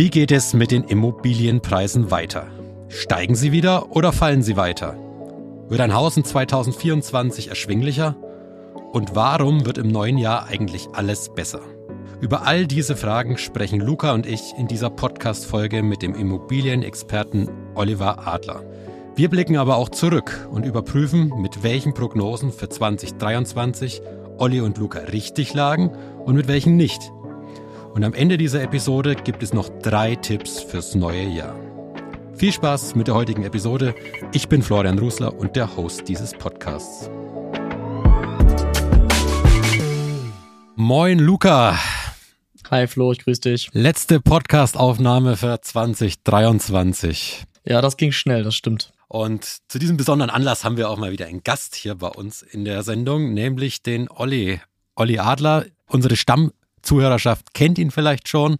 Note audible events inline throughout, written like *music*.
Wie geht es mit den Immobilienpreisen weiter? Steigen sie wieder oder fallen sie weiter? Wird ein Haus in 2024 erschwinglicher? Und warum wird im neuen Jahr eigentlich alles besser? Über all diese Fragen sprechen Luca und ich in dieser Podcast-Folge mit dem Immobilienexperten Oliver Adler. Wir blicken aber auch zurück und überprüfen, mit welchen Prognosen für 2023 Olli und Luca richtig lagen und mit welchen nicht. Und am Ende dieser Episode gibt es noch drei Tipps fürs neue Jahr. Viel Spaß mit der heutigen Episode. Ich bin Florian Rusler und der Host dieses Podcasts. Moin Luca. Hi Flo, ich grüße dich. Letzte Podcastaufnahme für 2023. Ja, das ging schnell, das stimmt. Und zu diesem besonderen Anlass haben wir auch mal wieder einen Gast hier bei uns in der Sendung, nämlich den Olli. Olli Adler, unsere Stammzuhörerschaft kennt ihn vielleicht schon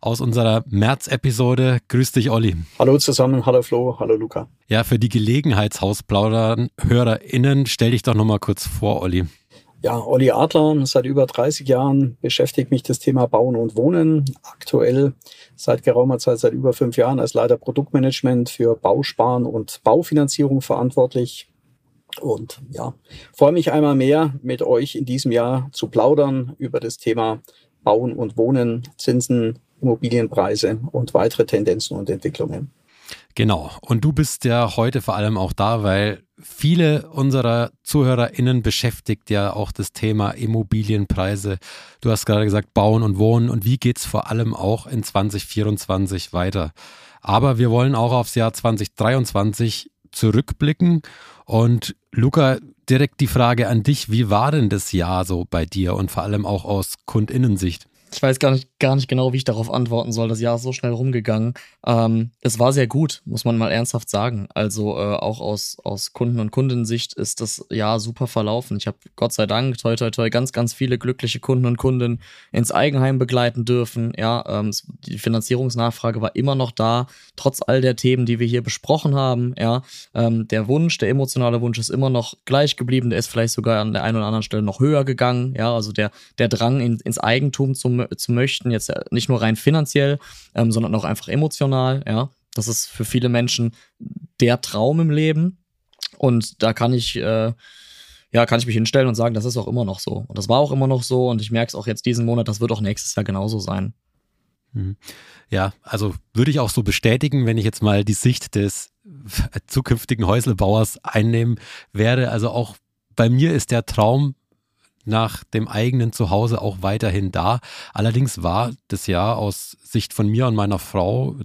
aus unserer März-Episode. Grüß dich, Olli. Hallo zusammen, hallo Flo, hallo Luca. Ja, für die Gelegenheitshausplaudern, HörerInnen, stell dich doch nochmal kurz vor, Olli. Ja, Olli Adler, seit über 30 Jahren beschäftigt mich das Thema Bauen und Wohnen. Aktuell seit geraumer Zeit, seit über fünf Jahren als Leiter Produktmanagement für Bausparen und Baufinanzierung verantwortlich. Und ja, freue mich einmal mehr mit euch in diesem Jahr zu plaudern über das Thema Bauen und Wohnen, Zinsen, Immobilienpreise und weitere Tendenzen und Entwicklungen. Genau. Und du bist ja heute vor allem auch da, weil viele unserer ZuhörerInnen beschäftigt ja auch das Thema Immobilienpreise. Du hast gerade gesagt, Bauen und Wohnen und wie geht's vor allem auch in 2024 weiter. Aber wir wollen auch aufs Jahr 2023 zurückblicken. Und Luca, direkt die Frage an dich, wie war denn das Jahr so bei dir und vor allem auch aus Kundinnensicht? Ich weiß gar nicht, gar nicht genau, wie ich darauf antworten soll. Das Jahr ist so schnell rumgegangen. Ähm, es war sehr gut, muss man mal ernsthaft sagen. Also äh, auch aus, aus Kunden- und Kundensicht ist das Jahr super verlaufen. Ich habe Gott sei Dank, toi toi toi, ganz, ganz viele glückliche Kunden und Kunden ins Eigenheim begleiten dürfen. Ja, ähm, die Finanzierungsnachfrage war immer noch da, trotz all der Themen, die wir hier besprochen haben. Ja, ähm, der Wunsch, der emotionale Wunsch ist immer noch gleich geblieben. Der ist vielleicht sogar an der einen oder anderen Stelle noch höher gegangen. Ja, also der, der Drang in, ins Eigentum zum zu möchten, jetzt nicht nur rein finanziell, ähm, sondern auch einfach emotional, ja. Das ist für viele Menschen der Traum im Leben. Und da kann ich, äh, ja, kann ich mich hinstellen und sagen, das ist auch immer noch so. Und das war auch immer noch so. Und ich merke es auch jetzt diesen Monat, das wird auch nächstes Jahr genauso sein. Mhm. Ja, also würde ich auch so bestätigen, wenn ich jetzt mal die Sicht des zukünftigen Häuslebauers einnehmen werde. Also auch bei mir ist der Traum nach dem eigenen Zuhause auch weiterhin da. Allerdings war das Jahr aus Sicht von mir und meiner Frau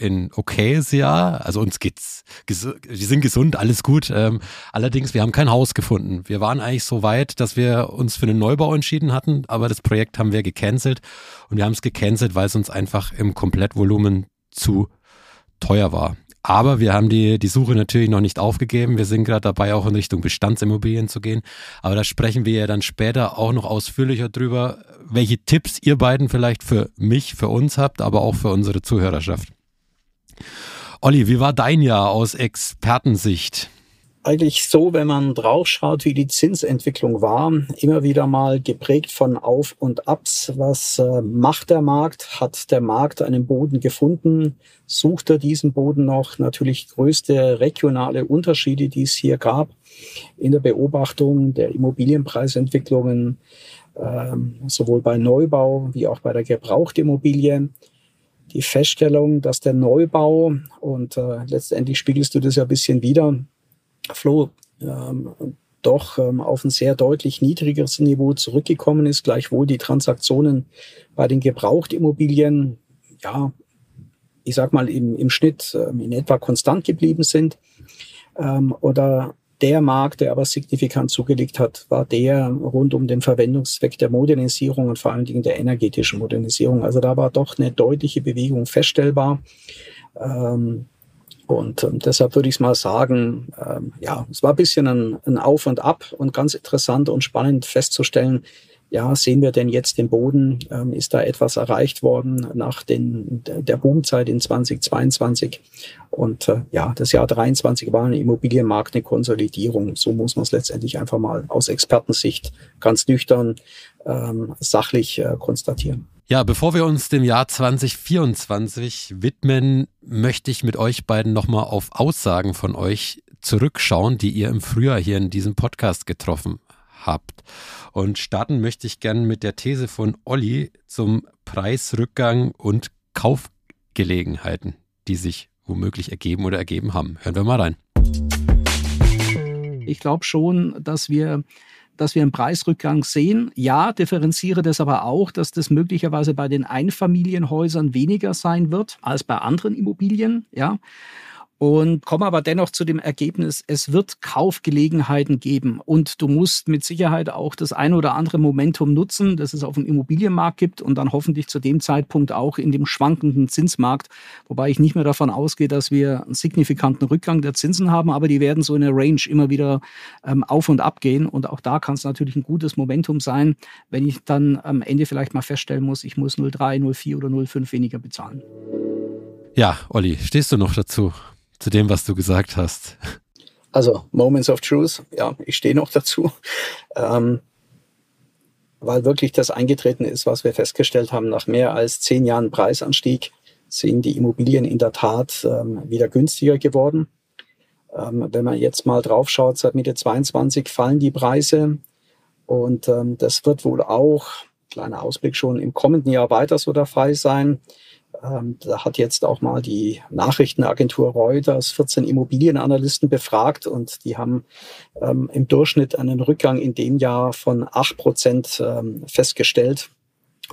ein okayes Jahr. Also uns geht's, wir sind gesund, alles gut. Ähm, allerdings, wir haben kein Haus gefunden. Wir waren eigentlich so weit, dass wir uns für einen Neubau entschieden hatten, aber das Projekt haben wir gecancelt und wir haben es gecancelt, weil es uns einfach im Komplettvolumen zu teuer war. Aber wir haben die, die Suche natürlich noch nicht aufgegeben. Wir sind gerade dabei, auch in Richtung Bestandsimmobilien zu gehen. Aber da sprechen wir ja dann später auch noch ausführlicher drüber, welche Tipps ihr beiden vielleicht für mich, für uns habt, aber auch für unsere Zuhörerschaft. Olli, wie war dein Jahr aus Expertensicht? Eigentlich so, wenn man draufschaut, wie die Zinsentwicklung war, immer wieder mal geprägt von Auf und Abs. Was äh, macht der Markt? Hat der Markt einen Boden gefunden? Sucht er diesen Boden noch? Natürlich größte regionale Unterschiede, die es hier gab in der Beobachtung der Immobilienpreisentwicklungen, äh, sowohl bei Neubau wie auch bei der Gebrauchtimmobilie die Feststellung, dass der Neubau, und äh, letztendlich spiegelst du das ja ein bisschen wieder, Flo ähm, doch ähm, auf ein sehr deutlich niedrigeres Niveau zurückgekommen ist, gleichwohl die Transaktionen bei den Gebrauchtimmobilien, ja, ich sag mal, im, im Schnitt ähm, in etwa konstant geblieben sind. Ähm, oder der Markt, der aber signifikant zugelegt hat, war der rund um den Verwendungszweck der Modernisierung und vor allen Dingen der energetischen Modernisierung. Also da war doch eine deutliche Bewegung feststellbar. Ähm, und ähm, deshalb würde ich es mal sagen, ähm, ja, es war ein bisschen ein, ein Auf und Ab und ganz interessant und spannend festzustellen, ja, sehen wir denn jetzt den Boden? Ähm, ist da etwas erreicht worden nach den, der Boomzeit in 2022? Und äh, ja, das Jahr 23 war im Immobilienmarkt eine Konsolidierung. So muss man es letztendlich einfach mal aus Expertensicht ganz nüchtern ähm, sachlich äh, konstatieren. Ja, bevor wir uns dem Jahr 2024 widmen, möchte ich mit euch beiden nochmal auf Aussagen von euch zurückschauen, die ihr im Frühjahr hier in diesem Podcast getroffen habt. Und starten möchte ich gerne mit der These von Olli zum Preisrückgang und Kaufgelegenheiten, die sich womöglich ergeben oder ergeben haben. Hören wir mal rein. Ich glaube schon, dass wir dass wir einen Preisrückgang sehen. Ja, differenziere das aber auch, dass das möglicherweise bei den Einfamilienhäusern weniger sein wird als bei anderen Immobilien. Ja und komme aber dennoch zu dem Ergebnis, es wird Kaufgelegenheiten geben und du musst mit Sicherheit auch das eine oder andere Momentum nutzen, das es auf dem Immobilienmarkt gibt und dann hoffentlich zu dem Zeitpunkt auch in dem schwankenden Zinsmarkt, wobei ich nicht mehr davon ausgehe, dass wir einen signifikanten Rückgang der Zinsen haben, aber die werden so in der Range immer wieder ähm, auf und ab gehen und auch da kann es natürlich ein gutes Momentum sein, wenn ich dann am Ende vielleicht mal feststellen muss, ich muss 0,3, 0,4 oder 0,5 weniger bezahlen. Ja, Olli, stehst du noch dazu? Zu dem, was du gesagt hast? Also Moments of Truth, ja, ich stehe noch dazu, ähm, weil wirklich das eingetreten ist, was wir festgestellt haben, nach mehr als zehn Jahren Preisanstieg sind die Immobilien in der Tat ähm, wieder günstiger geworden. Ähm, wenn man jetzt mal drauf schaut, seit Mitte 22 fallen die Preise und ähm, das wird wohl auch, kleiner Ausblick schon, im kommenden Jahr weiter so der Fall sein. Ähm, da hat jetzt auch mal die Nachrichtenagentur Reuters 14 Immobilienanalysten befragt und die haben ähm, im Durchschnitt einen Rückgang in dem Jahr von 8 Prozent ähm, festgestellt.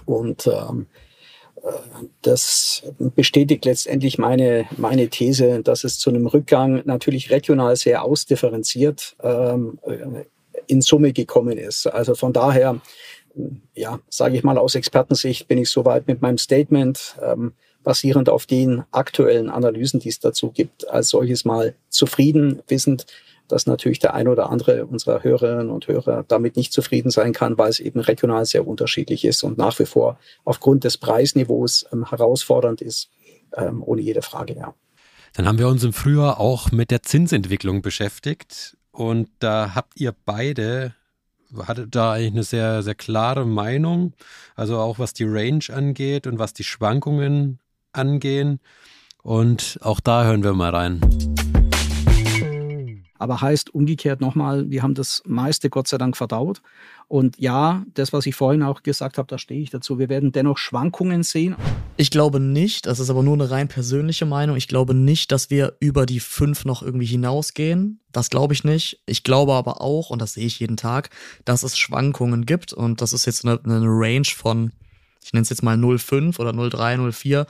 Und ähm, äh, das bestätigt letztendlich meine, meine These, dass es zu einem Rückgang natürlich regional sehr ausdifferenziert ähm, in Summe gekommen ist. Also von daher ja, sage ich mal, aus Expertensicht bin ich soweit mit meinem Statement, ähm, basierend auf den aktuellen Analysen, die es dazu gibt, als solches mal zufrieden, wissend, dass natürlich der ein oder andere unserer Hörerinnen und Hörer damit nicht zufrieden sein kann, weil es eben regional sehr unterschiedlich ist und nach wie vor aufgrund des Preisniveaus ähm, herausfordernd ist, ähm, ohne jede Frage, ja. Dann haben wir uns im Frühjahr auch mit der Zinsentwicklung beschäftigt und da habt ihr beide hatte da eigentlich eine sehr, sehr klare Meinung. Also auch was die Range angeht und was die Schwankungen angehen. Und auch da hören wir mal rein. Aber heißt umgekehrt nochmal, wir haben das meiste Gott sei Dank verdaut. Und ja, das, was ich vorhin auch gesagt habe, da stehe ich dazu. Wir werden dennoch Schwankungen sehen. Ich glaube nicht, das ist aber nur eine rein persönliche Meinung. Ich glaube nicht, dass wir über die fünf noch irgendwie hinausgehen. Das glaube ich nicht. Ich glaube aber auch, und das sehe ich jeden Tag, dass es Schwankungen gibt. Und das ist jetzt eine, eine Range von, ich nenne es jetzt mal 0,5 oder 0,3, 0,4.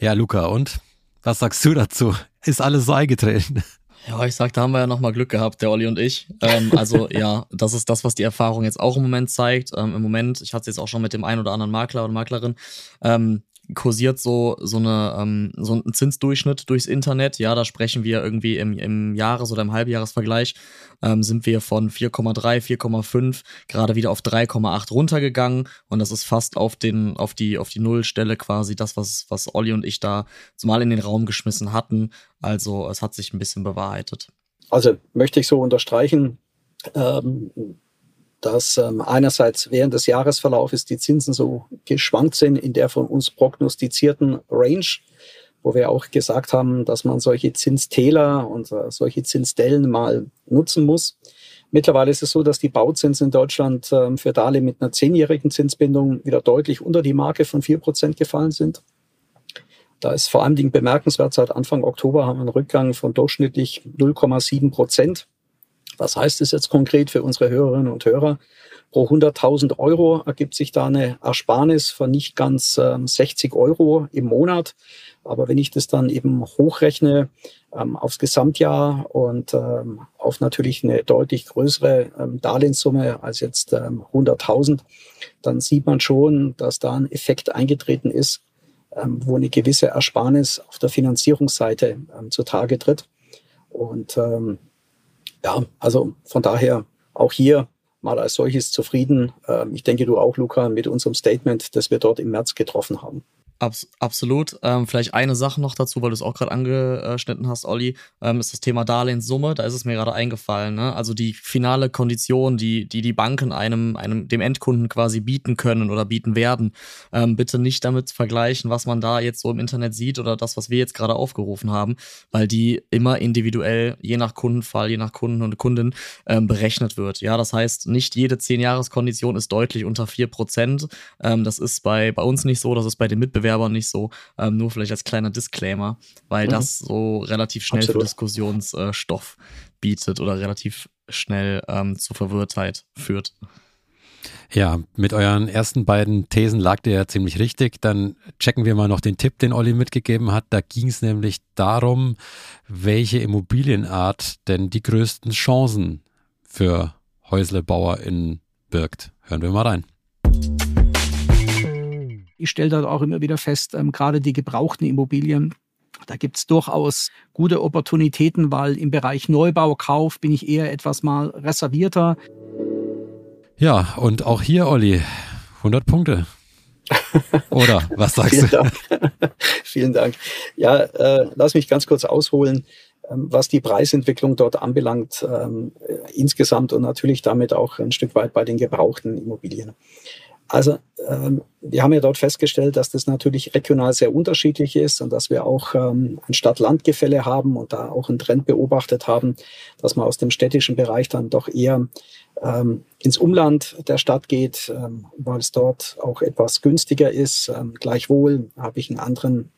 Ja, Luca, und? Was sagst du dazu? Ist alles so eingetreten? Ja, ich sag, da haben wir ja nochmal Glück gehabt, der Olli und ich. Ähm, also *laughs* ja, das ist das, was die Erfahrung jetzt auch im Moment zeigt. Ähm, Im Moment, ich hatte es jetzt auch schon mit dem einen oder anderen Makler oder Maklerin, ähm, kursiert so so eine ähm, so ein Zinsdurchschnitt durchs Internet. Ja, da sprechen wir irgendwie im, im Jahres- oder im Halbjahresvergleich ähm, sind wir von 4,3, 4,5 gerade wieder auf 3,8 runtergegangen und das ist fast auf den auf die auf die Nullstelle quasi das was was Olli und ich da zumal in den Raum geschmissen hatten. Also es hat sich ein bisschen bewahrheitet. Also möchte ich so unterstreichen. Ähm dass ähm, einerseits während des Jahresverlaufes die Zinsen so geschwankt sind in der von uns prognostizierten Range, wo wir auch gesagt haben, dass man solche Zinstäler und äh, solche Zinsdellen mal nutzen muss. Mittlerweile ist es so, dass die Bauzinsen in Deutschland äh, für Darlehen mit einer zehnjährigen Zinsbindung wieder deutlich unter die Marke von vier Prozent gefallen sind. Da ist vor allen Dingen bemerkenswert, seit Anfang Oktober haben wir einen Rückgang von durchschnittlich 0,7 Prozent. Was heißt das jetzt konkret für unsere Hörerinnen und Hörer? Pro 100.000 Euro ergibt sich da eine Ersparnis von nicht ganz ähm, 60 Euro im Monat. Aber wenn ich das dann eben hochrechne ähm, aufs Gesamtjahr und ähm, auf natürlich eine deutlich größere ähm, Darlehenssumme als jetzt ähm, 100.000, dann sieht man schon, dass da ein Effekt eingetreten ist, ähm, wo eine gewisse Ersparnis auf der Finanzierungsseite ähm, zutage tritt. Und ähm, ja, also von daher auch hier mal als solches zufrieden. Ähm, ich denke, du auch, Luca, mit unserem Statement, das wir dort im März getroffen haben. Abs absolut. Ähm, vielleicht eine Sache noch dazu, weil du es auch gerade angeschnitten hast, Olli, ähm, ist das Thema Darlehenssumme. Da ist es mir gerade eingefallen. Ne? Also die finale Kondition, die, die die Banken einem, einem dem Endkunden quasi bieten können oder bieten werden, ähm, bitte nicht damit vergleichen, was man da jetzt so im Internet sieht oder das, was wir jetzt gerade aufgerufen haben, weil die immer individuell, je nach Kundenfall, je nach Kunden und Kundin ähm, berechnet wird. Ja, das heißt, nicht jede 10-Jahres-Kondition ist deutlich unter 4%. Ähm, das ist bei, bei uns nicht so, das ist bei den Mitbewerbern Werbern nicht so. Ähm, nur vielleicht als kleiner Disclaimer, weil mhm. das so relativ schnell Absolut. für Diskussionsstoff bietet oder relativ schnell ähm, zur Verwirrtheit führt. Ja, mit euren ersten beiden Thesen lag der ja ziemlich richtig. Dann checken wir mal noch den Tipp, den Olli mitgegeben hat. Da ging es nämlich darum, welche Immobilienart denn die größten Chancen für HäuslebauerInnen birgt. Hören wir mal rein ich stelle da auch immer wieder fest, ähm, gerade die gebrauchten Immobilien, da gibt es durchaus gute Opportunitäten, weil im Bereich Neubau, Kauf bin ich eher etwas mal reservierter. Ja, und auch hier, Olli, 100 Punkte. *laughs* Oder was sagst Vielen du? Dank. *laughs* Vielen Dank. Ja, äh, lass mich ganz kurz ausholen, ähm, was die Preisentwicklung dort anbelangt, ähm, insgesamt und natürlich damit auch ein Stück weit bei den gebrauchten Immobilien. Also ähm, wir haben ja dort festgestellt, dass das natürlich regional sehr unterschiedlich ist und dass wir auch ähm, ein Stadt-Land-Gefälle haben und da auch einen Trend beobachtet haben, dass man aus dem städtischen Bereich dann doch eher ähm, ins Umland der Stadt geht, ähm, weil es dort auch etwas günstiger ist. Ähm, gleichwohl habe ich einen anderen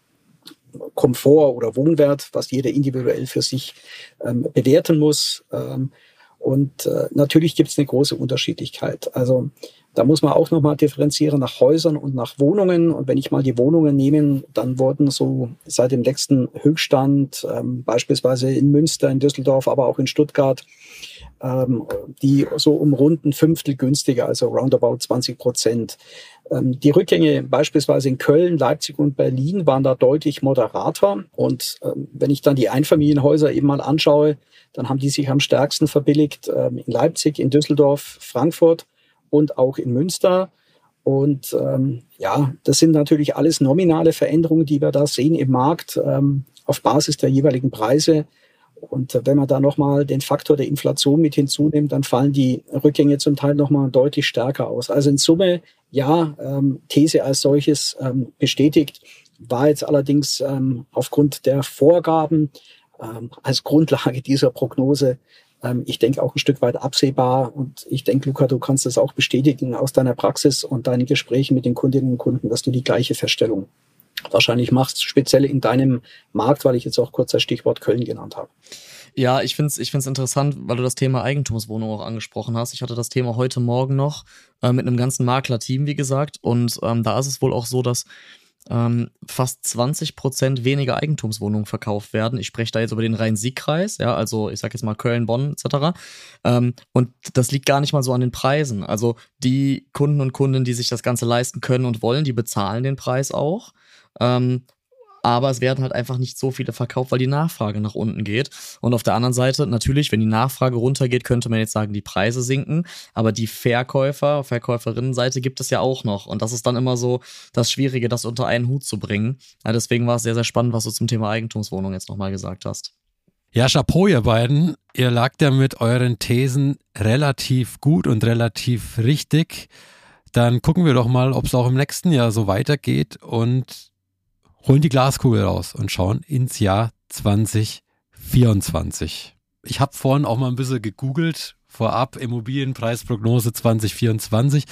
Komfort oder Wohnwert, was jeder individuell für sich ähm, bewerten muss. Ähm, und äh, natürlich gibt es eine große Unterschiedlichkeit. Also da muss man auch nochmal differenzieren nach Häusern und nach Wohnungen. Und wenn ich mal die Wohnungen nehme, dann wurden so seit dem letzten Höchststand, ähm, beispielsweise in Münster, in Düsseldorf, aber auch in Stuttgart, ähm, die so um rund ein Fünftel günstiger, also roundabout 20 Prozent. Ähm, die Rückgänge beispielsweise in Köln, Leipzig und Berlin waren da deutlich moderater. Und ähm, wenn ich dann die Einfamilienhäuser eben mal anschaue, dann haben die sich am stärksten verbilligt ähm, in Leipzig, in Düsseldorf, Frankfurt und auch in Münster. Und ähm, ja, das sind natürlich alles nominale Veränderungen, die wir da sehen im Markt ähm, auf Basis der jeweiligen Preise. Und wenn man da nochmal den Faktor der Inflation mit hinzunimmt, dann fallen die Rückgänge zum Teil nochmal deutlich stärker aus. Also in Summe, ja, ähm, These als solches ähm, bestätigt, war jetzt allerdings ähm, aufgrund der Vorgaben ähm, als Grundlage dieser Prognose ähm, ich denke auch ein Stück weit absehbar. Und ich denke, Luca, du kannst das auch bestätigen aus deiner Praxis und deinen Gesprächen mit den Kundinnen und Kunden, dass du die gleiche Feststellung wahrscheinlich machst, speziell in deinem Markt, weil ich jetzt auch kurz das Stichwort Köln genannt habe. Ja, ich finde es ich find's interessant, weil du das Thema Eigentumswohnung auch angesprochen hast. Ich hatte das Thema heute Morgen noch äh, mit einem ganzen Makler-Team, wie gesagt. Und ähm, da ist es wohl auch so, dass ähm, fast 20 Prozent weniger Eigentumswohnungen verkauft werden. Ich spreche da jetzt über den Rhein-Sieg-Kreis, ja, also ich sage jetzt mal Köln, Bonn etc. Ähm, und das liegt gar nicht mal so an den Preisen. Also die Kunden und Kunden, die sich das Ganze leisten können und wollen, die bezahlen den Preis auch. Ähm, aber es werden halt einfach nicht so viele verkauft, weil die Nachfrage nach unten geht. Und auf der anderen Seite, natürlich, wenn die Nachfrage runtergeht, könnte man jetzt sagen, die Preise sinken, aber die Verkäufer, Verkäuferinnenseite gibt es ja auch noch. Und das ist dann immer so das Schwierige, das unter einen Hut zu bringen. Ja, deswegen war es sehr, sehr spannend, was du zum Thema Eigentumswohnung jetzt nochmal gesagt hast. Ja, Chapeau, ihr beiden. Ihr lagt ja mit euren Thesen relativ gut und relativ richtig. Dann gucken wir doch mal, ob es auch im nächsten Jahr so weitergeht und holen die Glaskugel raus und schauen ins Jahr 2024. Ich habe vorhin auch mal ein bisschen gegoogelt, vorab Immobilienpreisprognose 2024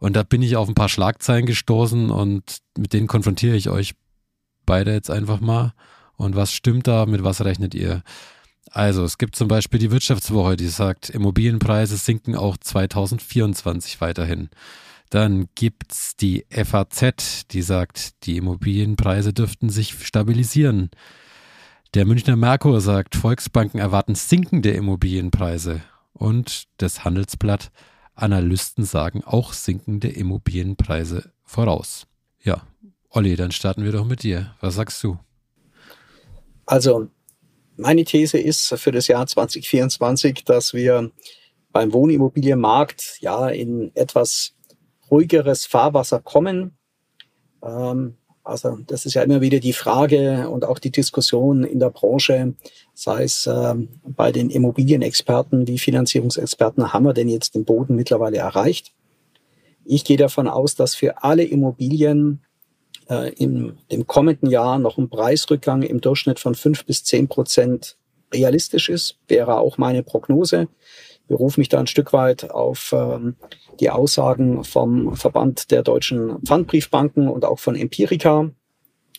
und da bin ich auf ein paar Schlagzeilen gestoßen und mit denen konfrontiere ich euch beide jetzt einfach mal. Und was stimmt da, mit was rechnet ihr? Also es gibt zum Beispiel die Wirtschaftswoche, die sagt, Immobilienpreise sinken auch 2024 weiterhin. Dann gibt's die FAZ, die sagt, die Immobilienpreise dürften sich stabilisieren. Der Münchner Merkur sagt, Volksbanken erwarten sinkende Immobilienpreise. Und das Handelsblatt, Analysten sagen auch sinkende Immobilienpreise voraus. Ja, Olli, dann starten wir doch mit dir. Was sagst du? Also, meine These ist für das Jahr 2024, dass wir beim Wohnimmobilienmarkt ja in etwas ruhigeres Fahrwasser kommen. Ähm, Also das ist ja immer wieder die Frage und auch die Diskussion in der Branche, sei es äh, bei den Immobilienexperten wie Finanzierungsexperten, haben wir denn jetzt den Boden mittlerweile erreicht? Ich gehe davon aus, dass für alle Immobilien äh, im dem kommenden Jahr noch ein Preisrückgang im Durchschnitt von fünf bis zehn Prozent realistisch ist, wäre auch meine Prognose. Ich berufe mich da ein Stück weit auf ähm, die Aussagen vom Verband der deutschen Pfandbriefbanken und auch von Empirica.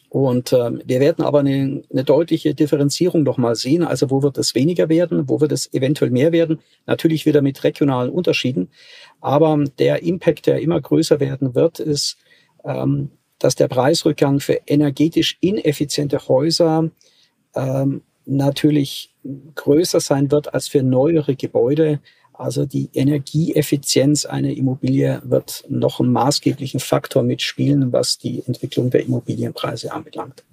Und ähm, wir werden aber eine, eine deutliche Differenzierung noch mal sehen. Also wo wird es weniger werden, wo wird es eventuell mehr werden? Natürlich wieder mit regionalen Unterschieden. Aber der Impact, der immer größer werden wird, ist, ähm, dass der Preisrückgang für energetisch ineffiziente Häuser ähm, natürlich größer sein wird als für neuere Gebäude. Also die Energieeffizienz einer Immobilie wird noch einen maßgeblichen Faktor mitspielen, was die Entwicklung der Immobilienpreise anbelangt.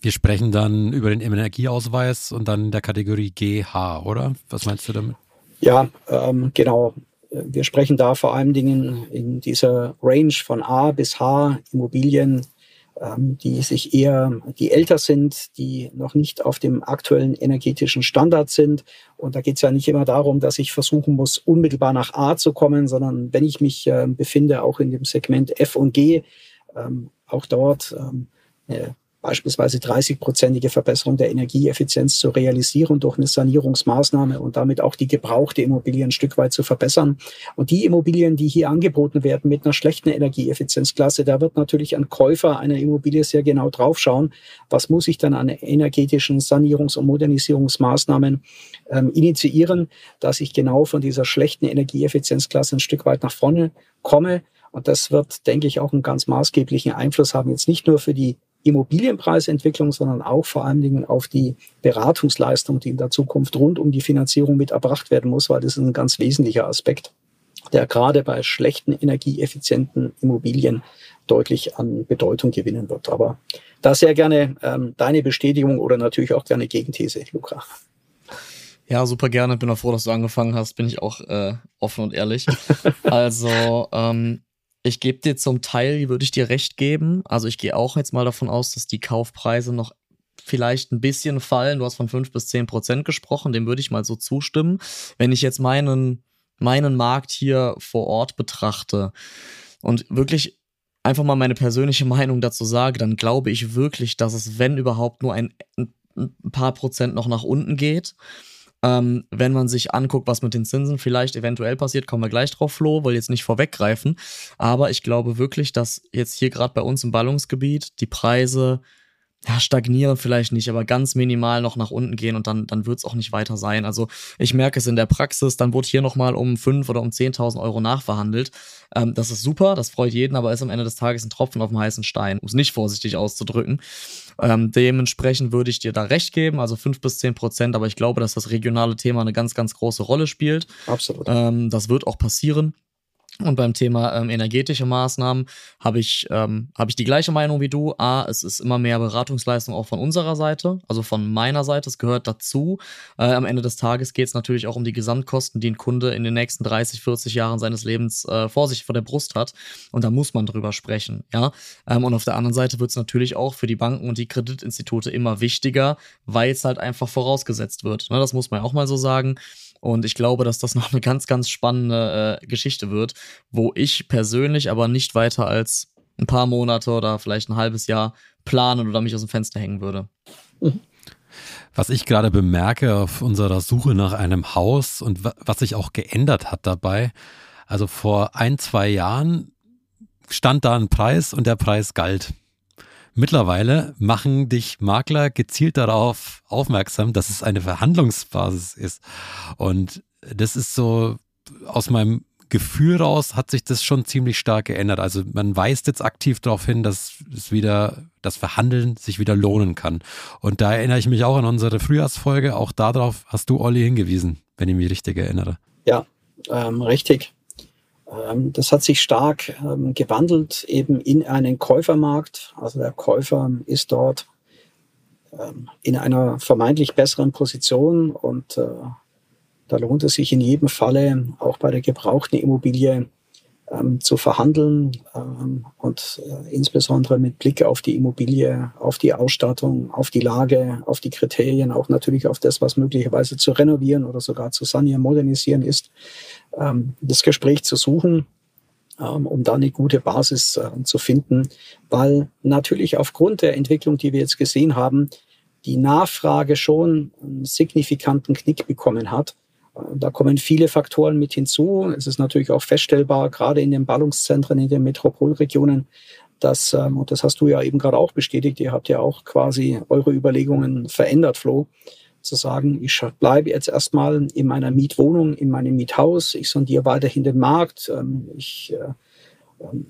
Wir sprechen dann über den Energieausweis und dann der Kategorie GH, oder? Was meinst du damit? Ja, ähm, genau. Wir sprechen da vor allen Dingen in dieser Range von A bis H Immobilien, die sich eher, die älter sind, die noch nicht auf dem aktuellen energetischen Standard sind. Und da geht es ja nicht immer darum, dass ich versuchen muss, unmittelbar nach A zu kommen, sondern wenn ich mich äh, befinde, auch in dem Segment F und G, ähm, auch dort ähm, beispielsweise 30-prozentige Verbesserung der Energieeffizienz zu realisieren durch eine Sanierungsmaßnahme und damit auch die gebrauchte Immobilie ein Stück weit zu verbessern. Und die Immobilien, die hier angeboten werden mit einer schlechten Energieeffizienzklasse, da wird natürlich ein Käufer einer Immobilie sehr genau draufschauen, was muss ich dann an energetischen Sanierungs- und Modernisierungsmaßnahmen ähm, initiieren, dass ich genau von dieser schlechten Energieeffizienzklasse ein Stück weit nach vorne komme. Und das wird, denke ich, auch einen ganz maßgeblichen Einfluss haben, jetzt nicht nur für die Immobilienpreisentwicklung, sondern auch vor allen Dingen auf die Beratungsleistung, die in der Zukunft rund um die Finanzierung mit erbracht werden muss, weil das ist ein ganz wesentlicher Aspekt, der gerade bei schlechten, energieeffizienten Immobilien deutlich an Bedeutung gewinnen wird. Aber da sehr gerne ähm, deine Bestätigung oder natürlich auch gerne Gegenthese, Luca. Ja, super gerne. Bin auch froh, dass du angefangen hast. Bin ich auch äh, offen und ehrlich. *laughs* also ähm, ich gebe dir zum Teil, würde ich dir recht geben. Also ich gehe auch jetzt mal davon aus, dass die Kaufpreise noch vielleicht ein bisschen fallen. Du hast von fünf bis zehn Prozent gesprochen, dem würde ich mal so zustimmen. Wenn ich jetzt meinen, meinen Markt hier vor Ort betrachte und wirklich einfach mal meine persönliche Meinung dazu sage, dann glaube ich wirklich, dass es, wenn überhaupt, nur ein, ein paar Prozent noch nach unten geht. Ähm, wenn man sich anguckt, was mit den Zinsen vielleicht eventuell passiert, kommen wir gleich drauf, Flo, will jetzt nicht vorweggreifen. Aber ich glaube wirklich, dass jetzt hier gerade bei uns im Ballungsgebiet die Preise ja, stagnieren vielleicht nicht, aber ganz minimal noch nach unten gehen und dann, dann wird es auch nicht weiter sein. Also ich merke es in der Praxis, dann wurde hier nochmal um fünf oder um 10.000 Euro nachverhandelt. Ähm, das ist super, das freut jeden, aber ist am Ende des Tages ein Tropfen auf dem heißen Stein, um es nicht vorsichtig auszudrücken. Ähm, dementsprechend würde ich dir da recht geben, also fünf bis zehn Prozent, aber ich glaube, dass das regionale Thema eine ganz, ganz große Rolle spielt. Absolut. Ähm, das wird auch passieren. Und beim Thema ähm, energetische Maßnahmen habe ich, ähm, hab ich die gleiche Meinung wie du. A, es ist immer mehr Beratungsleistung auch von unserer Seite, also von meiner Seite. Es gehört dazu. Äh, am Ende des Tages geht es natürlich auch um die Gesamtkosten, die ein Kunde in den nächsten 30, 40 Jahren seines Lebens äh, vor sich vor der Brust hat. Und da muss man drüber sprechen. Ja? Ähm, und auf der anderen Seite wird es natürlich auch für die Banken und die Kreditinstitute immer wichtiger, weil es halt einfach vorausgesetzt wird. Ne? Das muss man auch mal so sagen. Und ich glaube, dass das *laughs* noch eine ganz, ganz spannende äh, Geschichte wird, wo ich persönlich aber nicht weiter als ein paar Monate oder vielleicht ein halbes Jahr planen oder mich aus dem Fenster hängen würde. Was ich gerade bemerke auf unserer Suche nach einem Haus und was sich auch geändert hat dabei, also vor ein, zwei Jahren stand da ein Preis und der Preis galt. Mittlerweile machen dich Makler gezielt darauf aufmerksam, dass es eine Verhandlungsbasis ist. Und das ist so aus meinem Gefühl raus hat sich das schon ziemlich stark geändert. Also man weist jetzt aktiv darauf hin, dass es wieder, das Verhandeln sich wieder lohnen kann. Und da erinnere ich mich auch an unsere Frühjahrsfolge. Auch darauf hast du, Olli, hingewiesen, wenn ich mich richtig erinnere. Ja, ähm, richtig. Ähm, das hat sich stark ähm, gewandelt eben in einen Käufermarkt. Also der Käufer ist dort ähm, in einer vermeintlich besseren Position und äh, da lohnt es sich in jedem Falle auch bei der gebrauchten Immobilie zu verhandeln und äh, insbesondere mit Blick auf die Immobilie, auf die Ausstattung, auf die Lage, auf die Kriterien, auch natürlich auf das, was möglicherweise zu renovieren oder sogar zu sanieren, modernisieren ist, das Gespräch zu suchen ähm, um da eine gute Basis äh, zu finden, weil natürlich aufgrund der Entwicklung, die wir jetzt gesehen haben, die Nachfrage schon einen signifikanten Knick bekommen hat. Äh, da kommen viele Faktoren mit hinzu. Es ist natürlich auch feststellbar, gerade in den Ballungszentren, in den Metropolregionen, dass, ähm, und das hast du ja eben gerade auch bestätigt, ihr habt ja auch quasi eure Überlegungen verändert, Flo, zu sagen, ich bleibe jetzt erstmal in meiner Mietwohnung, in meinem Miethaus, ich sondiere weiterhin den Markt, ähm, ich äh, ähm,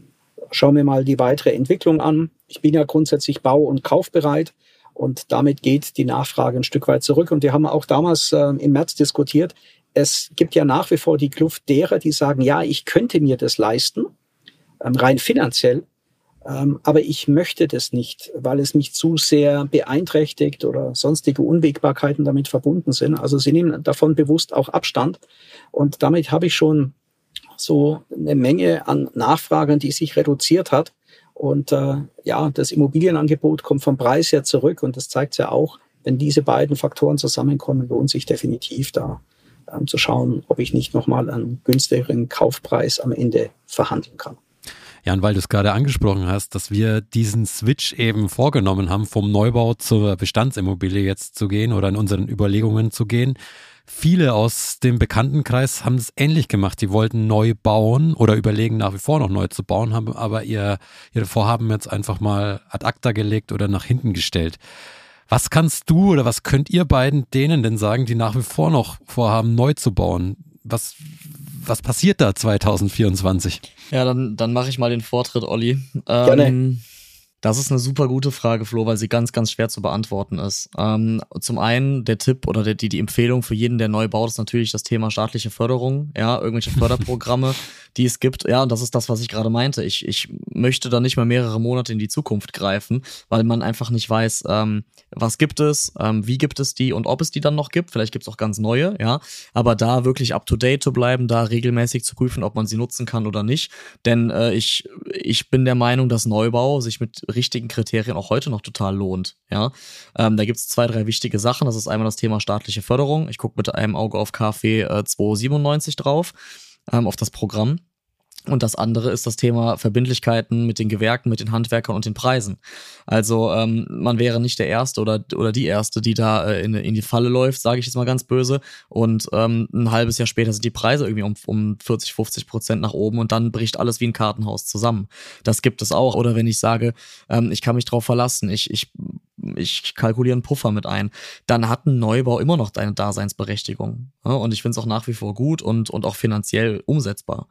schaue mir mal die weitere Entwicklung an. Ich bin ja grundsätzlich bau- und kaufbereit und damit geht die Nachfrage ein Stück weit zurück. Und wir haben auch damals äh, im März diskutiert, es gibt ja nach wie vor die Kluft derer, die sagen, ja, ich könnte mir das leisten, ähm, rein finanziell, aber ich möchte das nicht, weil es mich zu sehr beeinträchtigt oder sonstige Unwägbarkeiten damit verbunden sind. Also sie nehmen davon bewusst auch Abstand. Und damit habe ich schon so eine Menge an Nachfragen, die sich reduziert hat. Und äh, ja, das Immobilienangebot kommt vom Preis her zurück. Und das zeigt ja auch, wenn diese beiden Faktoren zusammenkommen, lohnt sich definitiv da ähm, zu schauen, ob ich nicht nochmal einen günstigeren Kaufpreis am Ende verhandeln kann. Ja, und weil du es gerade angesprochen hast, dass wir diesen Switch eben vorgenommen haben, vom Neubau zur Bestandsimmobilie jetzt zu gehen oder in unseren Überlegungen zu gehen. Viele aus dem Bekanntenkreis haben es ähnlich gemacht. Die wollten neu bauen oder überlegen nach wie vor noch neu zu bauen, haben aber ihr, ihre Vorhaben jetzt einfach mal ad acta gelegt oder nach hinten gestellt. Was kannst du oder was könnt ihr beiden denen denn sagen, die nach wie vor noch vorhaben, neu zu bauen? Was, was passiert da 2024? Ja, dann, dann mache ich mal den Vortritt, Olli. Gerne. Ähm, das ist eine super gute Frage, Flo, weil sie ganz, ganz schwer zu beantworten ist. Ähm, zum einen der Tipp oder der, die, die Empfehlung für jeden, der neu baut, ist natürlich das Thema staatliche Förderung, ja, irgendwelche Förderprogramme, *laughs* die es gibt. Ja, und das ist das, was ich gerade meinte. Ich, ich möchte da nicht mal mehrere Monate in die Zukunft greifen, weil man einfach nicht weiß, ähm, was gibt es, ähm, wie gibt es die und ob es die dann noch gibt. Vielleicht gibt es auch ganz neue, ja. Aber da wirklich up to date zu bleiben, da regelmäßig zu prüfen, ob man sie nutzen kann oder nicht. Denn äh, ich, ich bin der Meinung, dass Neubau sich mit richtigen Kriterien auch heute noch total lohnt. Ja, ähm, da gibt es zwei, drei wichtige Sachen. Das ist einmal das Thema staatliche Förderung. Ich gucke mit einem Auge auf KfW äh, 297 drauf, ähm, auf das Programm. Und das andere ist das Thema Verbindlichkeiten mit den Gewerken, mit den Handwerkern und den Preisen. Also ähm, man wäre nicht der Erste oder, oder die Erste, die da äh, in, in die Falle läuft, sage ich jetzt mal ganz böse. Und ähm, ein halbes Jahr später sind die Preise irgendwie um, um 40, 50 Prozent nach oben und dann bricht alles wie ein Kartenhaus zusammen. Das gibt es auch. Oder wenn ich sage, ähm, ich kann mich drauf verlassen, ich, ich ich kalkuliere einen Puffer mit ein, dann hat ein Neubau immer noch eine Daseinsberechtigung. Und ich finde es auch nach wie vor gut und, und auch finanziell umsetzbar.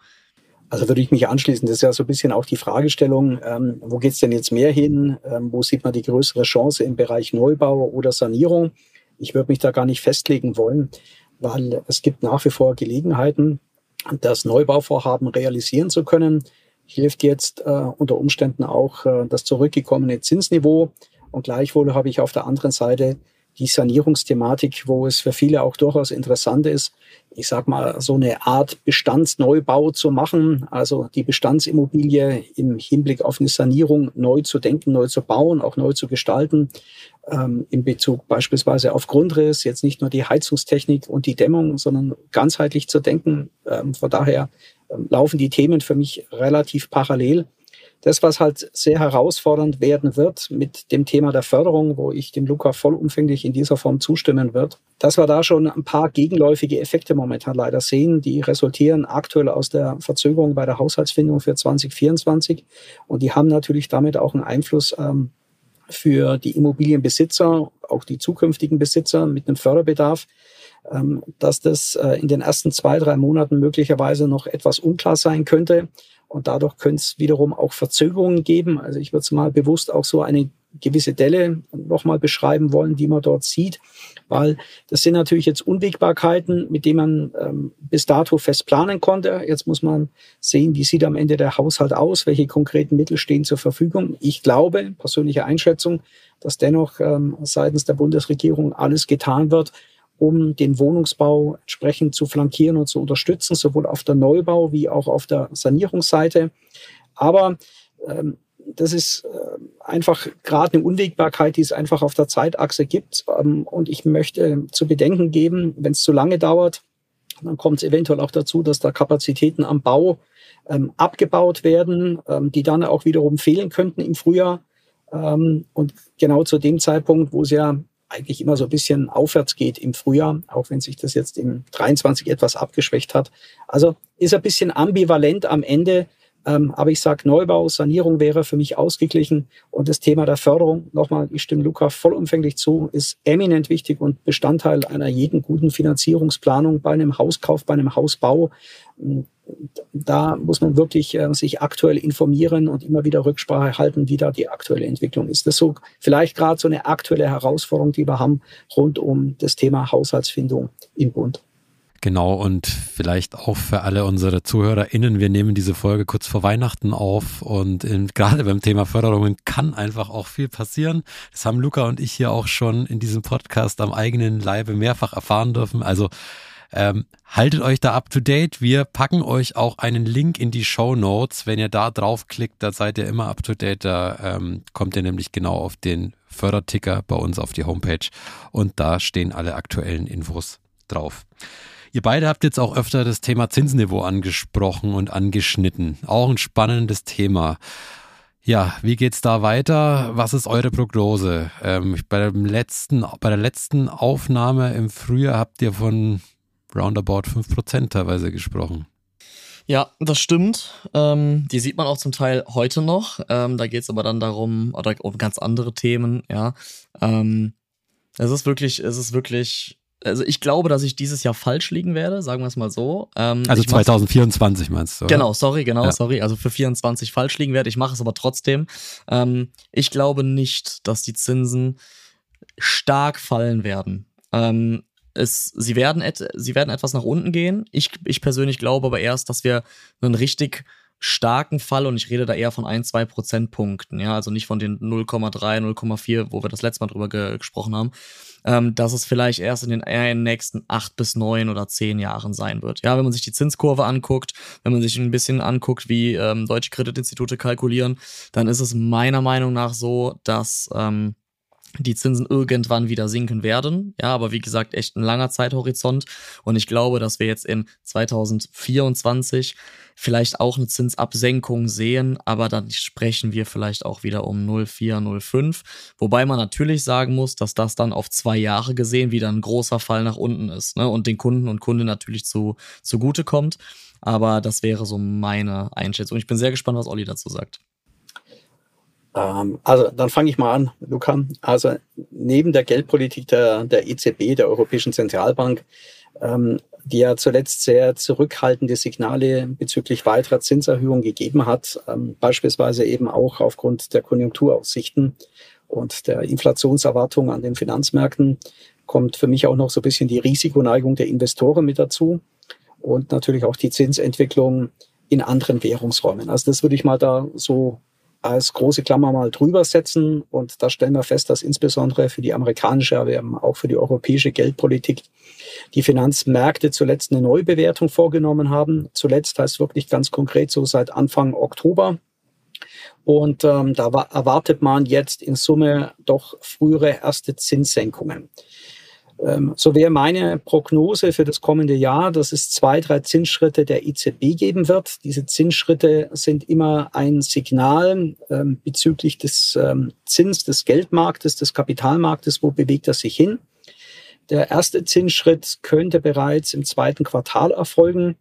Also würde ich mich anschließen. Das ist ja so ein bisschen auch die Fragestellung, ähm, wo geht's denn jetzt mehr hin? Ähm, wo sieht man die größere Chance im Bereich Neubau oder Sanierung? Ich würde mich da gar nicht festlegen wollen, weil es gibt nach wie vor Gelegenheiten, das Neubauvorhaben realisieren zu können. Hilft jetzt äh, unter Umständen auch äh, das zurückgekommene Zinsniveau. Und gleichwohl habe ich auf der anderen Seite die Sanierungsthematik, wo es für viele auch durchaus interessant ist, ich sag mal, so eine Art Bestandsneubau zu machen, also die Bestandsimmobilie im Hinblick auf eine Sanierung neu zu denken, neu zu bauen, auch neu zu gestalten, ähm, in Bezug beispielsweise auf Grundriss, jetzt nicht nur die Heizungstechnik und die Dämmung, sondern ganzheitlich zu denken. Ähm, von daher ähm, laufen die Themen für mich relativ parallel. Das, was halt sehr herausfordernd werden wird mit dem Thema der Förderung, wo ich dem Luca vollumfänglich in dieser Form zustimmen wird, dass wir da schon ein paar gegenläufige Effekte momentan leider sehen, die resultieren aktuell aus der Verzögerung bei der Haushaltsfindung für 2024 und die haben natürlich damit auch einen Einfluss ähm, für die Immobilienbesitzer, auch die zukünftigen Besitzer mit einem Förderbedarf, ähm, dass das äh, in den ersten zwei, drei Monaten möglicherweise noch etwas unklar sein könnte. Und dadurch könnte es wiederum auch Verzögerungen geben. Also ich würde es mal bewusst auch so eine gewisse Delle nochmal beschreiben wollen, die man dort sieht, weil das sind natürlich jetzt Unwägbarkeiten, mit denen man ähm, bis dato fest planen konnte. Jetzt muss man sehen, wie sieht am Ende der Haushalt aus, welche konkreten Mittel stehen zur Verfügung. Ich glaube, persönliche Einschätzung, dass dennoch ähm, seitens der Bundesregierung alles getan wird, um den Wohnungsbau entsprechend zu flankieren und zu unterstützen, sowohl auf der Neubau- wie auch auf der Sanierungsseite. Aber ähm, das ist äh, einfach gerade eine Unwägbarkeit, die es einfach auf der Zeitachse gibt. Ähm, und ich möchte zu bedenken geben, wenn es zu lange dauert, dann kommt es eventuell auch dazu, dass da Kapazitäten am Bau ähm, abgebaut werden, ähm, die dann auch wiederum fehlen könnten im Frühjahr. Und genau zu dem Zeitpunkt, wo es ja eigentlich immer so ein bisschen aufwärts geht im Frühjahr, auch wenn sich das jetzt im 23 etwas abgeschwächt hat. Also ist ein bisschen ambivalent am Ende. Ähm, aber ich sage, Neubau, Sanierung wäre für mich ausgeglichen. Und das Thema der Förderung, nochmal, ich stimme Luca vollumfänglich zu, ist eminent wichtig und Bestandteil einer jeden guten Finanzierungsplanung bei einem Hauskauf, bei einem Hausbau. Da muss man wirklich äh, sich aktuell informieren und immer wieder Rücksprache halten, wie da die aktuelle Entwicklung ist. Das ist so vielleicht gerade so eine aktuelle Herausforderung, die wir haben rund um das Thema Haushaltsfindung im Bund. Genau, und vielleicht auch für alle unsere ZuhörerInnen, wir nehmen diese Folge kurz vor Weihnachten auf und in, gerade beim Thema Förderungen kann einfach auch viel passieren. Das haben Luca und ich hier auch schon in diesem Podcast am eigenen Leibe mehrfach erfahren dürfen. Also ähm, haltet euch da up to date. Wir packen euch auch einen Link in die Show Notes. Wenn ihr da draufklickt, da seid ihr immer up to date. Da ähm, kommt ihr nämlich genau auf den Förderticker bei uns auf die Homepage und da stehen alle aktuellen Infos drauf. Ihr beide habt jetzt auch öfter das Thema Zinsniveau angesprochen und angeschnitten. Auch ein spannendes Thema. Ja, wie geht's da weiter? Was ist eure Prognose? Ähm, bei, letzten, bei der letzten Aufnahme im Frühjahr habt ihr von roundabout 5% teilweise gesprochen. Ja, das stimmt. Ähm, die sieht man auch zum Teil heute noch. Ähm, da geht's aber dann darum, oder um ganz andere Themen, ja. Ähm, es ist wirklich, es ist wirklich also ich glaube, dass ich dieses Jahr falsch liegen werde, sagen wir es mal so. Ähm, also 2024 meinst du? Oder? Genau, sorry, genau, ja. sorry. Also für 24 falsch liegen werde. Ich mache es aber trotzdem. Ähm, ich glaube nicht, dass die Zinsen stark fallen werden. Ähm, es, sie, werden et, sie werden etwas nach unten gehen. Ich, ich persönlich glaube aber erst, dass wir einen richtig starken Fall und ich rede da eher von ein, zwei Prozentpunkten, ja, also nicht von den 0,3, 0,4, wo wir das letzte Mal drüber ge gesprochen haben, ähm, dass es vielleicht erst in den, in den nächsten acht bis neun oder zehn Jahren sein wird. Ja, wenn man sich die Zinskurve anguckt, wenn man sich ein bisschen anguckt, wie ähm, deutsche Kreditinstitute kalkulieren, dann ist es meiner Meinung nach so, dass ähm, die Zinsen irgendwann wieder sinken werden. Ja, aber wie gesagt, echt ein langer Zeithorizont. Und ich glaube, dass wir jetzt in 2024 vielleicht auch eine Zinsabsenkung sehen, aber dann sprechen wir vielleicht auch wieder um 0,4, 0,5. Wobei man natürlich sagen muss, dass das dann auf zwei Jahre gesehen wieder ein großer Fall nach unten ist ne? und den Kunden und Kunde natürlich zu, zugute kommt. Aber das wäre so meine Einschätzung. Ich bin sehr gespannt, was Olli dazu sagt. Ähm, also dann fange ich mal an, Luca. Also neben der Geldpolitik der, der EZB, der Europäischen Zentralbank, ähm, die ja zuletzt sehr zurückhaltende Signale bezüglich weiterer Zinserhöhungen gegeben hat, ähm, beispielsweise eben auch aufgrund der Konjunkturaussichten und der Inflationserwartungen an den Finanzmärkten, kommt für mich auch noch so ein bisschen die Risikoneigung der Investoren mit dazu und natürlich auch die Zinsentwicklung in anderen Währungsräumen. Also das würde ich mal da so als große Klammer mal drüber setzen. Und da stellen wir fest, dass insbesondere für die amerikanische, aber eben auch für die europäische Geldpolitik die Finanzmärkte zuletzt eine Neubewertung vorgenommen haben. Zuletzt heißt wirklich ganz konkret so seit Anfang Oktober. Und ähm, da erwartet man jetzt in Summe doch frühere erste Zinssenkungen. Ähm, so wäre meine Prognose für das kommende Jahr, dass es zwei, drei Zinsschritte der EZB geben wird. Diese Zinsschritte sind immer ein Signal ähm, bezüglich des ähm, Zins des Geldmarktes, des Kapitalmarktes, wo bewegt er sich hin. Der erste Zinsschritt könnte bereits im zweiten Quartal erfolgen.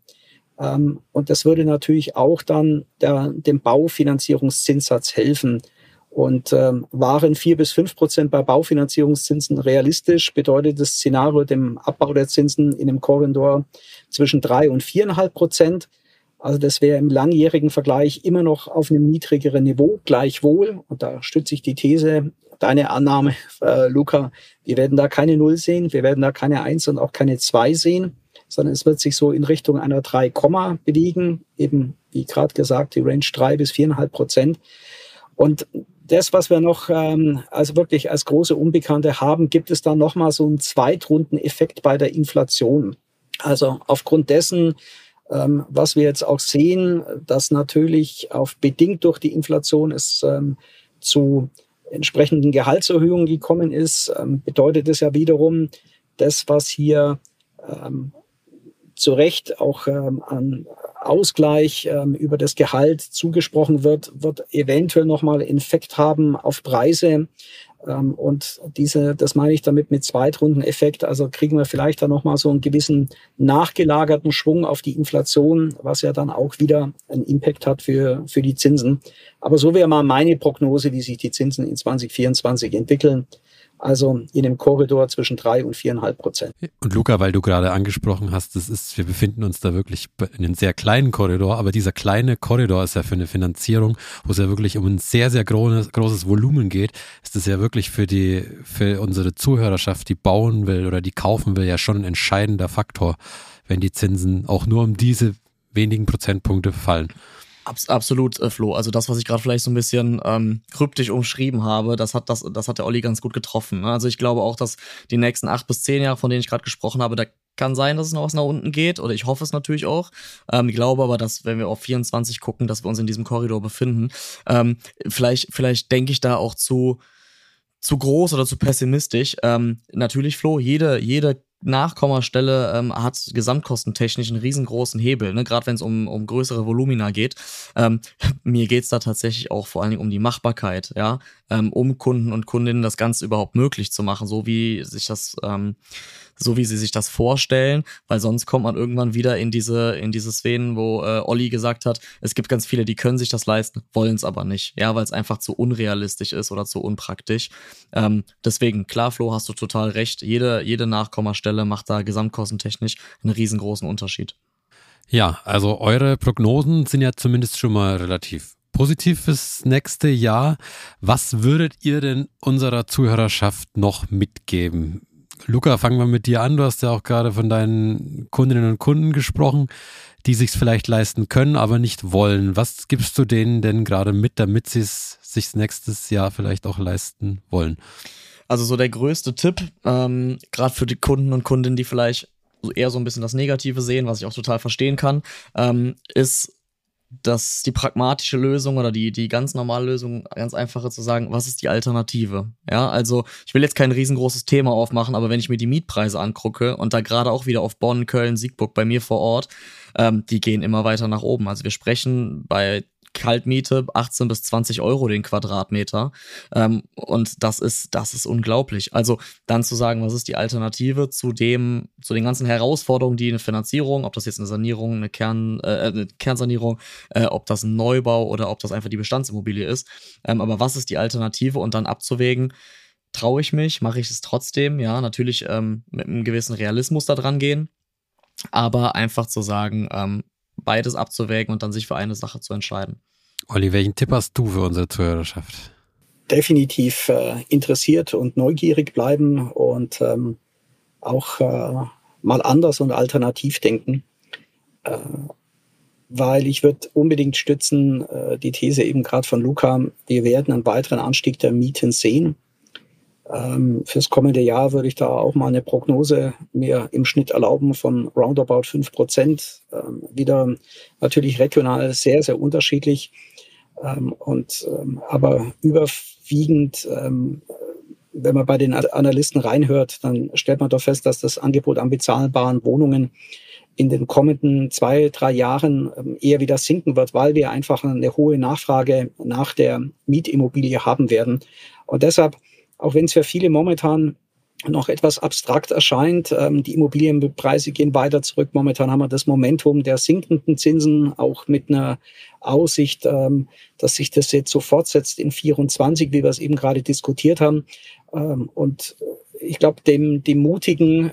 Und das würde natürlich auch dann der, dem Baufinanzierungszinssatz helfen. Und ähm, waren vier bis fünf Prozent bei Baufinanzierungszinsen realistisch, bedeutet das Szenario dem Abbau der Zinsen in einem Korridor zwischen drei und viereinhalb Prozent. Also das wäre im langjährigen Vergleich immer noch auf einem niedrigeren Niveau, gleichwohl. Und da stütze ich die These, deine Annahme, äh, Luca, wir werden da keine Null sehen, wir werden da keine Eins und auch keine Zwei sehen, sondern es wird sich so in Richtung einer 3, bewegen, eben wie gerade gesagt, die Range drei bis viereinhalb Prozent. Und das, was wir noch ähm, also wirklich als große Unbekannte haben, gibt es da nochmal so einen Zweitrundeneffekt bei der Inflation. Also aufgrund dessen, ähm, was wir jetzt auch sehen, dass natürlich auf bedingt durch die Inflation es ähm, zu entsprechenden Gehaltserhöhungen gekommen ist, ähm, bedeutet es ja wiederum, das, was hier ähm, zu Recht auch ähm, an Ausgleich ähm, über das Gehalt zugesprochen wird, wird eventuell nochmal Effekt haben auf Preise. Ähm, und diese, das meine ich damit mit Zweitrundeneffekt. Also kriegen wir vielleicht da nochmal so einen gewissen nachgelagerten Schwung auf die Inflation, was ja dann auch wieder einen Impact hat für, für die Zinsen. Aber so wäre mal meine Prognose, wie sich die Zinsen in 2024 entwickeln. Also in dem Korridor zwischen drei und viereinhalb Prozent. Und Luca, weil du gerade angesprochen hast, das ist, wir befinden uns da wirklich in einem sehr kleinen Korridor, aber dieser kleine Korridor ist ja für eine Finanzierung, wo es ja wirklich um ein sehr, sehr großes, großes Volumen geht, ist das ja wirklich für die, für unsere Zuhörerschaft, die bauen will oder die kaufen will, ja schon ein entscheidender Faktor, wenn die Zinsen auch nur um diese wenigen Prozentpunkte fallen. Abs absolut, äh, Flo. Also das, was ich gerade vielleicht so ein bisschen ähm, kryptisch umschrieben habe, das hat, das, das hat der Olli ganz gut getroffen. Ne? Also ich glaube auch, dass die nächsten acht bis zehn Jahre, von denen ich gerade gesprochen habe, da kann sein, dass es noch was nach unten geht, oder ich hoffe es natürlich auch. Ähm, ich glaube aber, dass, wenn wir auf 24 gucken, dass wir uns in diesem Korridor befinden. Ähm, vielleicht, vielleicht denke ich da auch zu, zu groß oder zu pessimistisch. Ähm, natürlich, Flo, jede, jede Nachkommastelle ähm, hat gesamtkostentechnisch einen riesengroßen Hebel, ne? gerade wenn es um, um größere Volumina geht. Ähm, *laughs* mir geht's da tatsächlich auch vor allen Dingen um die Machbarkeit, ja, ähm, um Kunden und Kundinnen das Ganze überhaupt möglich zu machen, so wie sich das ähm, so wie sie sich das vorstellen, weil sonst kommt man irgendwann wieder in diese, in diese Szenen, wo äh, Olli gesagt hat, es gibt ganz viele, die können sich das leisten, wollen es aber nicht, ja, weil es einfach zu unrealistisch ist oder zu unpraktisch. Ähm, deswegen, klar, Flo, hast du total recht, jede, jede Nachkommastelle macht da gesamtkostentechnisch einen riesengroßen Unterschied. Ja, also eure Prognosen sind ja zumindest schon mal relativ positiv fürs nächste Jahr. Was würdet ihr denn unserer Zuhörerschaft noch mitgeben? Luca, fangen wir mit dir an. Du hast ja auch gerade von deinen Kundinnen und Kunden gesprochen, die sich vielleicht leisten können, aber nicht wollen. Was gibst du denen denn gerade mit, damit sie es sich nächstes Jahr vielleicht auch leisten wollen? Also so der größte Tipp, ähm, gerade für die Kunden und Kundinnen, die vielleicht eher so ein bisschen das Negative sehen, was ich auch total verstehen kann, ähm, ist dass die pragmatische Lösung oder die, die ganz normale Lösung, ganz einfache zu sagen, was ist die Alternative? Ja, also ich will jetzt kein riesengroßes Thema aufmachen, aber wenn ich mir die Mietpreise angucke und da gerade auch wieder auf Bonn, Köln, Siegburg bei mir vor Ort, ähm, die gehen immer weiter nach oben. Also wir sprechen bei Kaltmiete 18 bis 20 Euro den Quadratmeter. Ähm, und das ist, das ist unglaublich. Also dann zu sagen, was ist die Alternative zu dem, zu den ganzen Herausforderungen, die eine Finanzierung, ob das jetzt eine Sanierung, eine, Kern, äh, eine Kernsanierung, äh, ob das ein Neubau oder ob das einfach die Bestandsimmobilie ist. Ähm, aber was ist die Alternative und dann abzuwägen, traue ich mich, mache ich es trotzdem, ja, natürlich ähm, mit einem gewissen Realismus da dran gehen, aber einfach zu sagen, ähm, beides abzuwägen und dann sich für eine Sache zu entscheiden. Olli, welchen Tipp hast du für unsere Zuhörerschaft? Definitiv äh, interessiert und neugierig bleiben und ähm, auch äh, mal anders und alternativ denken. Äh, weil ich würde unbedingt stützen, äh, die These eben gerade von Luca, wir werden einen weiteren Anstieg der Mieten sehen. Ähm, fürs kommende Jahr würde ich da auch mal eine Prognose mir im Schnitt erlauben von roundabout fünf Prozent. Ähm, wieder natürlich regional sehr, sehr unterschiedlich. Ähm, und, ähm, aber überwiegend, ähm, wenn man bei den Analysten reinhört, dann stellt man doch fest, dass das Angebot an bezahlbaren Wohnungen in den kommenden zwei, drei Jahren ähm, eher wieder sinken wird, weil wir einfach eine hohe Nachfrage nach der Mietimmobilie haben werden. Und deshalb auch wenn es für viele momentan noch etwas abstrakt erscheint. Ähm, die Immobilienpreise gehen weiter zurück. Momentan haben wir das Momentum der sinkenden Zinsen, auch mit einer Aussicht, ähm, dass sich das jetzt so fortsetzt in 24, wie wir es eben gerade diskutiert haben. Ähm, und ich glaube, dem, dem mutigen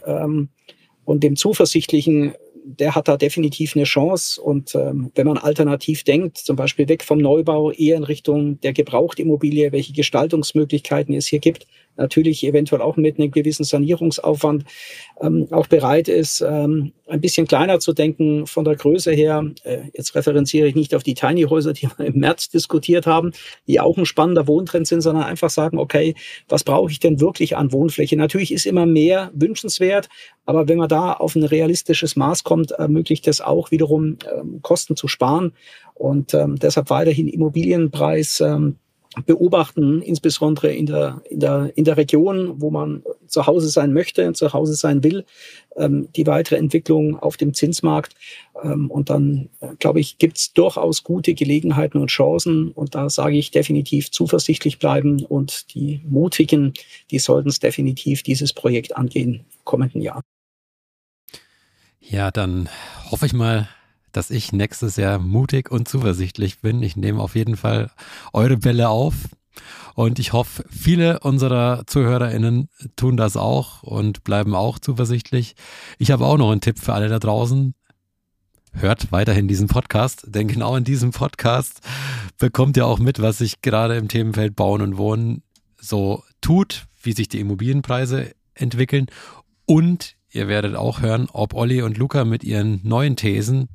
und dem zuversichtlichen der hat da definitiv eine Chance. Und ähm, wenn man alternativ denkt, zum Beispiel weg vom Neubau, eher in Richtung der Gebrauchtimmobilie, welche Gestaltungsmöglichkeiten es hier gibt, natürlich eventuell auch mit einem gewissen Sanierungsaufwand ähm, auch bereit ist, ähm, ein bisschen kleiner zu denken von der Größe her. Äh, jetzt referenziere ich nicht auf die Tiny Häuser, die wir im März diskutiert haben, die auch ein spannender Wohntrend sind, sondern einfach sagen, okay, was brauche ich denn wirklich an Wohnfläche? Natürlich ist immer mehr wünschenswert, aber wenn man da auf ein realistisches Maß kommt, ermöglicht es auch wiederum ähm, Kosten zu sparen und ähm, deshalb weiterhin Immobilienpreis ähm, beobachten, insbesondere in der, in der, in der Region, wo man zu Hause sein möchte und zu Hause sein will, ähm, die weitere Entwicklung auf dem Zinsmarkt. Ähm, und dann, äh, glaube ich, gibt es durchaus gute Gelegenheiten und Chancen. Und da sage ich definitiv zuversichtlich bleiben. Und die Mutigen, die sollten es definitiv dieses Projekt angehen im kommenden Jahr. Ja, dann hoffe ich mal, dass ich nächstes Jahr mutig und zuversichtlich bin. Ich nehme auf jeden Fall eure Bälle auf. Und ich hoffe, viele unserer ZuhörerInnen tun das auch und bleiben auch zuversichtlich. Ich habe auch noch einen Tipp für alle da draußen. Hört weiterhin diesen Podcast, denn genau in diesem Podcast bekommt ihr auch mit, was sich gerade im Themenfeld Bauen und Wohnen so tut, wie sich die Immobilienpreise entwickeln und ihr werdet auch hören, ob Olli und Luca mit ihren neuen Thesen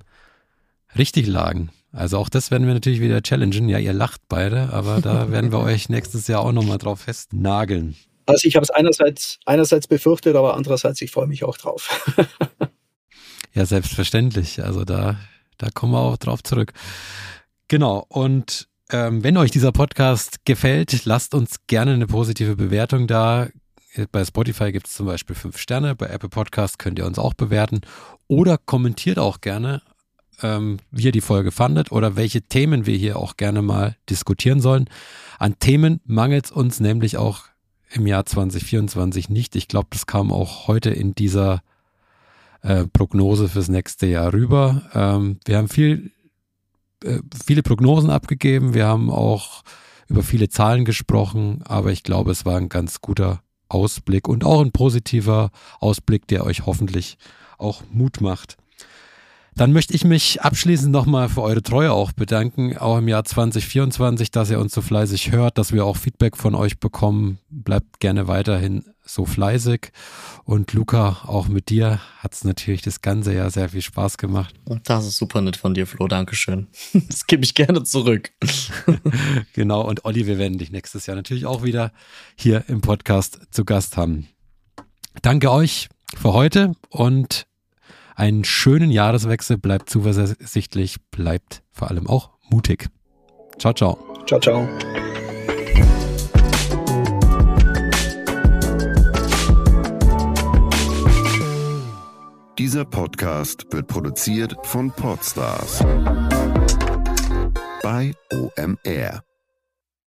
richtig lagen. Also auch das werden wir natürlich wieder challengen. Ja, ihr lacht beide, aber da *laughs* werden wir euch nächstes Jahr auch nochmal drauf festnageln. Also ich habe es einerseits, einerseits befürchtet, aber andererseits, ich freue mich auch drauf. *laughs* ja, selbstverständlich. Also da, da kommen wir auch drauf zurück. Genau. Und ähm, wenn euch dieser Podcast gefällt, lasst uns gerne eine positive Bewertung da. Bei Spotify gibt es zum Beispiel fünf Sterne, bei Apple Podcast könnt ihr uns auch bewerten oder kommentiert auch gerne ähm, wie ihr die Folge fandet oder welche Themen wir hier auch gerne mal diskutieren sollen. An Themen mangelt es uns nämlich auch im Jahr 2024 nicht. Ich glaube, das kam auch heute in dieser äh, Prognose fürs nächste Jahr rüber. Ähm, wir haben viel, äh, viele Prognosen abgegeben. Wir haben auch über viele Zahlen gesprochen, aber ich glaube, es war ein ganz guter Ausblick und auch ein positiver Ausblick, der euch hoffentlich auch Mut macht. Dann möchte ich mich abschließend nochmal für eure Treue auch bedanken, auch im Jahr 2024, dass ihr uns so fleißig hört, dass wir auch Feedback von euch bekommen. Bleibt gerne weiterhin so fleißig. Und Luca, auch mit dir hat es natürlich das ganze Jahr sehr viel Spaß gemacht. Das ist super nett von dir, Flo. Dankeschön. *laughs* Das gebe ich gerne zurück. *laughs* genau. Und Olli, wir werden dich nächstes Jahr natürlich auch wieder hier im Podcast zu Gast haben. Danke euch für heute und einen schönen Jahreswechsel, bleibt zuversichtlich, bleibt vor allem auch mutig. Ciao, ciao. Ciao, ciao. Dieser Podcast wird produziert von Podstars bei OMR.